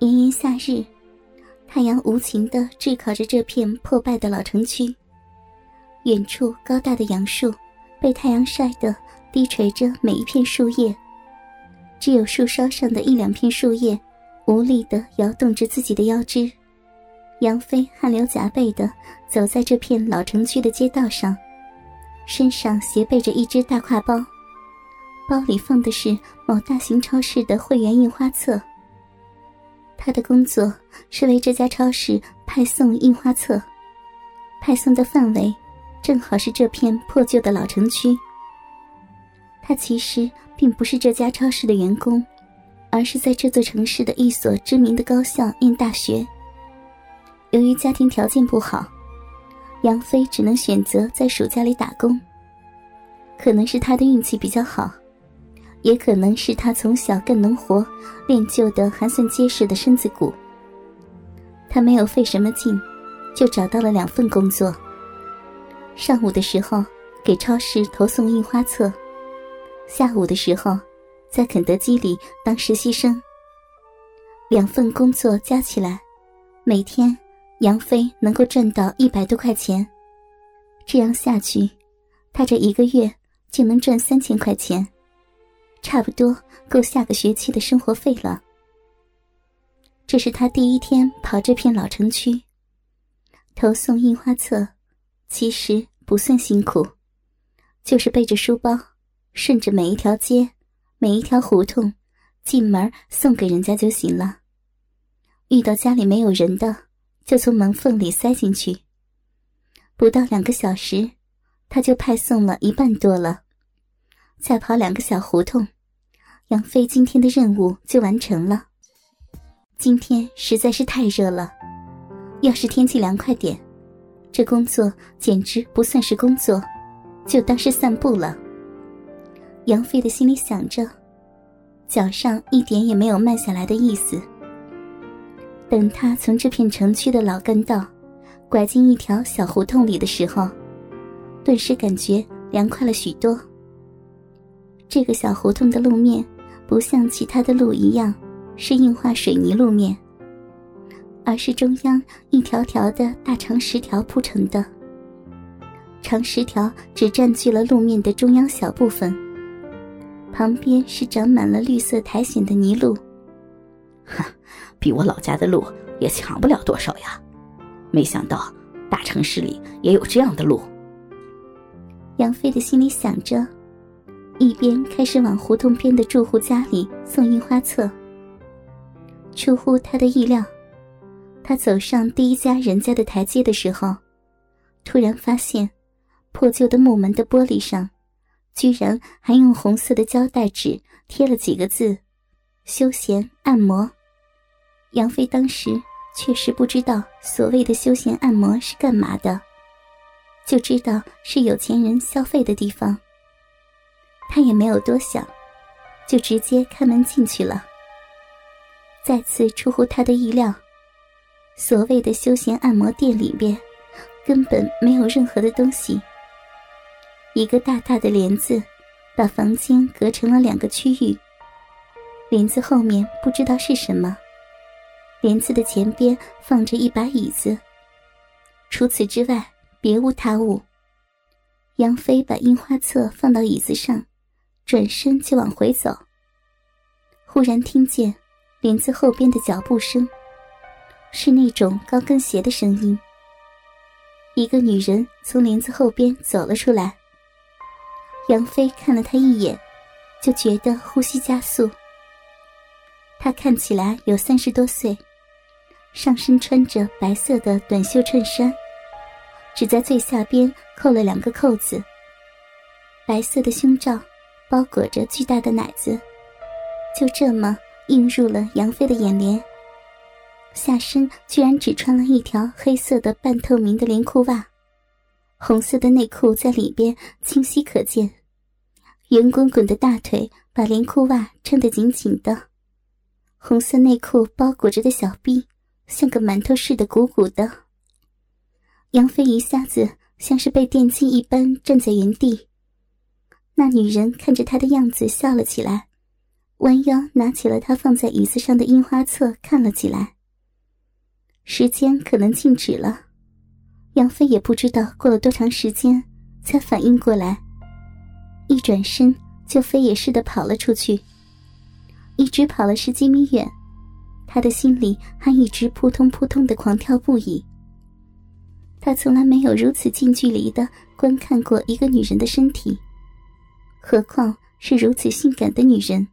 炎炎夏日，太阳无情地炙烤着这片破败的老城区。远处高大的杨树被太阳晒得低垂着每一片树叶，只有树梢上的一两片树叶无力地摇动着自己的腰肢。杨飞汗流浃背地走在这片老城区的街道上，身上斜背着一只大挎包，包里放的是某大型超市的会员印花册。他的工作是为这家超市派送印花册，派送的范围正好是这片破旧的老城区。他其实并不是这家超市的员工，而是在这座城市的一所知名的高校念大学。由于家庭条件不好，杨飞只能选择在暑假里打工。可能是他的运气比较好。也可能是他从小干农活，练就的还算结实的身子骨。他没有费什么劲，就找到了两份工作。上午的时候给超市投送印花册，下午的时候在肯德基里当实习生。两份工作加起来，每天杨飞能够赚到一百多块钱。这样下去，他这一个月就能赚三千块钱。差不多够下个学期的生活费了。这是他第一天跑这片老城区，投送印花册，其实不算辛苦，就是背着书包，顺着每一条街、每一条胡同，进门送给人家就行了。遇到家里没有人的，就从门缝里塞进去。不到两个小时，他就派送了一半多了。再跑两个小胡同。杨飞今天的任务就完成了。今天实在是太热了，要是天气凉快点，这工作简直不算是工作，就当是散步了。杨飞的心里想着，脚上一点也没有慢下来的意思。等他从这片城区的老干道拐进一条小胡同里的时候，顿时感觉凉快了许多。这个小胡同的路面。不像其他的路一样是硬化水泥路面，而是中央一条条的大长石条铺成的。长石条只占据了路面的中央小部分，旁边是长满了绿色苔藓的泥路。哼，比我老家的路也强不了多少呀！没想到大城市里也有这样的路。杨飞的心里想着。一边开始往胡同边的住户家里送印花册。出乎他的意料，他走上第一家人家的台阶的时候，突然发现，破旧的木门的玻璃上，居然还用红色的胶带纸贴了几个字：“休闲按摩。”杨飞当时确实不知道所谓的休闲按摩是干嘛的，就知道是有钱人消费的地方。他也没有多想，就直接开门进去了。再次出乎他的意料，所谓的休闲按摩店里边根本没有任何的东西。一个大大的帘子把房间隔成了两个区域。帘子后面不知道是什么，帘子的前边放着一把椅子。除此之外，别无他物。杨飞把樱花册放到椅子上。转身就往回走，忽然听见帘子后边的脚步声，是那种高跟鞋的声音。一个女人从帘子后边走了出来。杨飞看了她一眼，就觉得呼吸加速。她看起来有三十多岁，上身穿着白色的短袖衬衫，只在最下边扣了两个扣子，白色的胸罩。包裹着巨大的奶子，就这么映入了杨飞的眼帘。下身居然只穿了一条黑色的半透明的连裤袜，红色的内裤在里边清晰可见。圆滚滚的大腿把连裤袜撑得紧紧的，红色内裤包裹着的小臂像个馒头似的鼓鼓的。杨飞一下子像是被电击一般站在原地。那女人看着他的样子笑了起来，弯腰拿起了他放在椅子上的印花册，看了起来。时间可能静止了，杨飞也不知道过了多长时间，才反应过来，一转身就飞也似的跑了出去，一直跑了十几米远，他的心里还一直扑通扑通的狂跳不已。他从来没有如此近距离的观看过一个女人的身体，何况是如此性感的女人。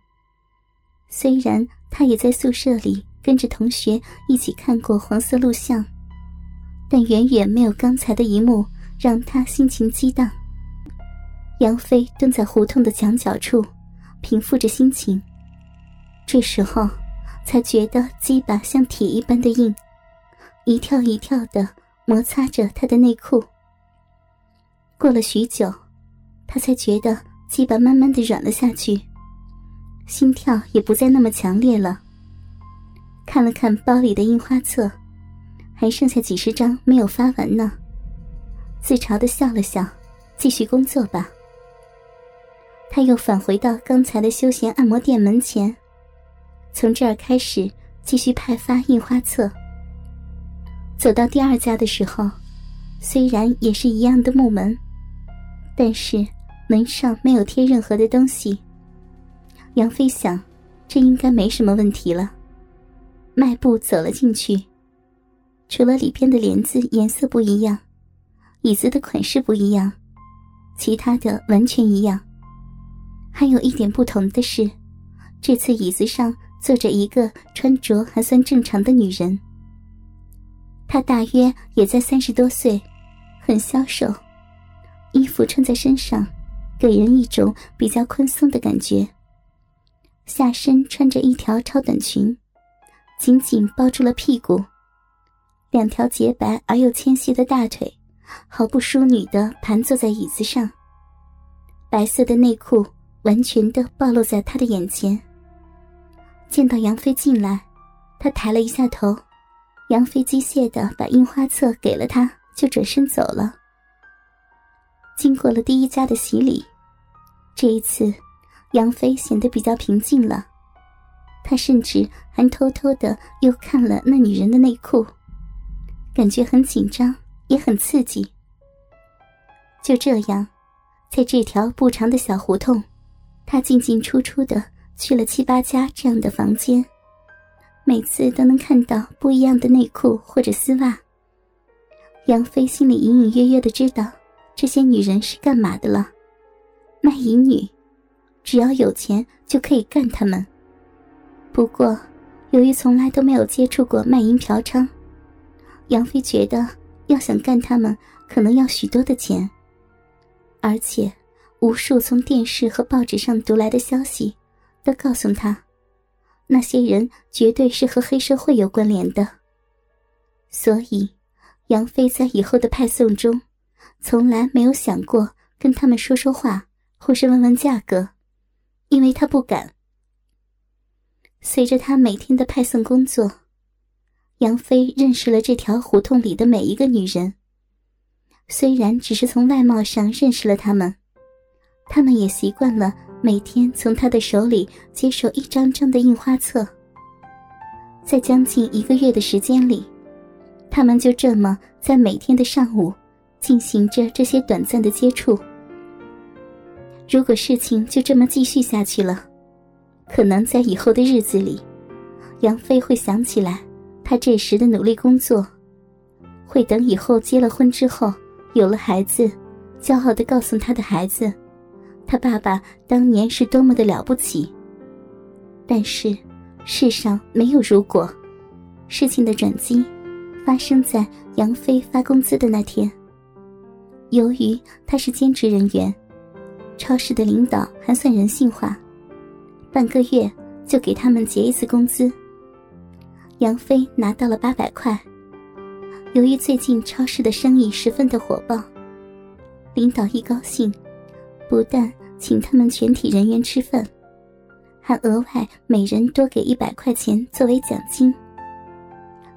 虽然他也在宿舍里。跟着同学一起看过黄色录像，但远远没有刚才的一幕让他心情激荡。杨飞蹲在胡同的墙角处，平复着心情。这时候，才觉得鸡巴像铁一般的硬，一跳一跳的摩擦着他的内裤。过了许久，他才觉得鸡巴慢慢的软了下去，心跳也不再那么强烈了。看了看包里的印花册，还剩下几十张没有发完呢。自嘲的笑了笑，继续工作吧。他又返回到刚才的休闲按摩店门前，从这儿开始继续派发印花册。走到第二家的时候，虽然也是一样的木门，但是门上没有贴任何的东西。杨飞想，这应该没什么问题了。迈步走了进去，除了里边的帘子颜色不一样，椅子的款式不一样，其他的完全一样。还有一点不同的是，这次椅子上坐着一个穿着还算正常的女人。她大约也在三十多岁，很消瘦，衣服穿在身上，给人一种比较宽松的感觉。下身穿着一条超短裙。紧紧包住了屁股，两条洁白而又纤细的大腿，毫不淑女的盘坐在椅子上。白色的内裤完全的暴露在他的眼前。见到杨飞进来，他抬了一下头，杨飞机械的把印花册给了他，就转身走了。经过了第一家的洗礼，这一次，杨飞显得比较平静了。他甚至还偷偷的又看了那女人的内裤，感觉很紧张，也很刺激。就这样，在这条不长的小胡同，他进进出出的去了七八家这样的房间，每次都能看到不一样的内裤或者丝袜。杨飞心里隐隐约约的知道，这些女人是干嘛的了，卖淫女，只要有钱就可以干他们。不过，由于从来都没有接触过卖淫嫖娼，杨飞觉得要想干他们，可能要许多的钱。而且，无数从电视和报纸上读来的消息，都告诉他，那些人绝对是和黑社会有关联的。所以，杨飞在以后的派送中，从来没有想过跟他们说说话，或是问问价格，因为他不敢。随着他每天的派送工作，杨飞认识了这条胡同里的每一个女人。虽然只是从外貌上认识了她们，他们也习惯了每天从他的手里接受一张张的印花册。在将近一个月的时间里，他们就这么在每天的上午进行着这些短暂的接触。如果事情就这么继续下去了，可能在以后的日子里，杨飞会想起来他这时的努力工作，会等以后结了婚之后，有了孩子，骄傲的告诉他的孩子，他爸爸当年是多么的了不起。但是，世上没有如果，事情的转机发生在杨飞发工资的那天。由于他是兼职人员，超市的领导还算人性化。半个月就给他们结一次工资。杨飞拿到了八百块。由于最近超市的生意十分的火爆，领导一高兴，不但请他们全体人员吃饭，还额外每人多给一百块钱作为奖金。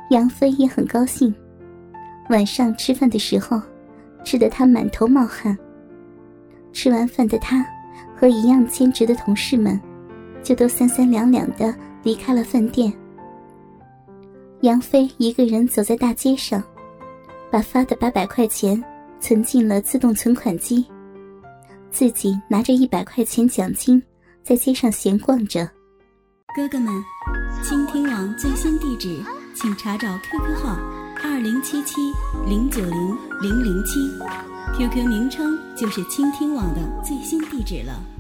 杨飞也很高兴。晚上吃饭的时候，吃得他满头冒汗。吃完饭的他和一样兼职的同事们。就都三三两两的离开了饭店。杨飞一个人走在大街上，把发的八百块钱存进了自动存款机，自己拿着一百块钱奖金，在街上闲逛着。哥哥们，倾听网最新地址，请查找 QQ 号二零七七零九零零零七，QQ 名称就是倾听网的最新地址了。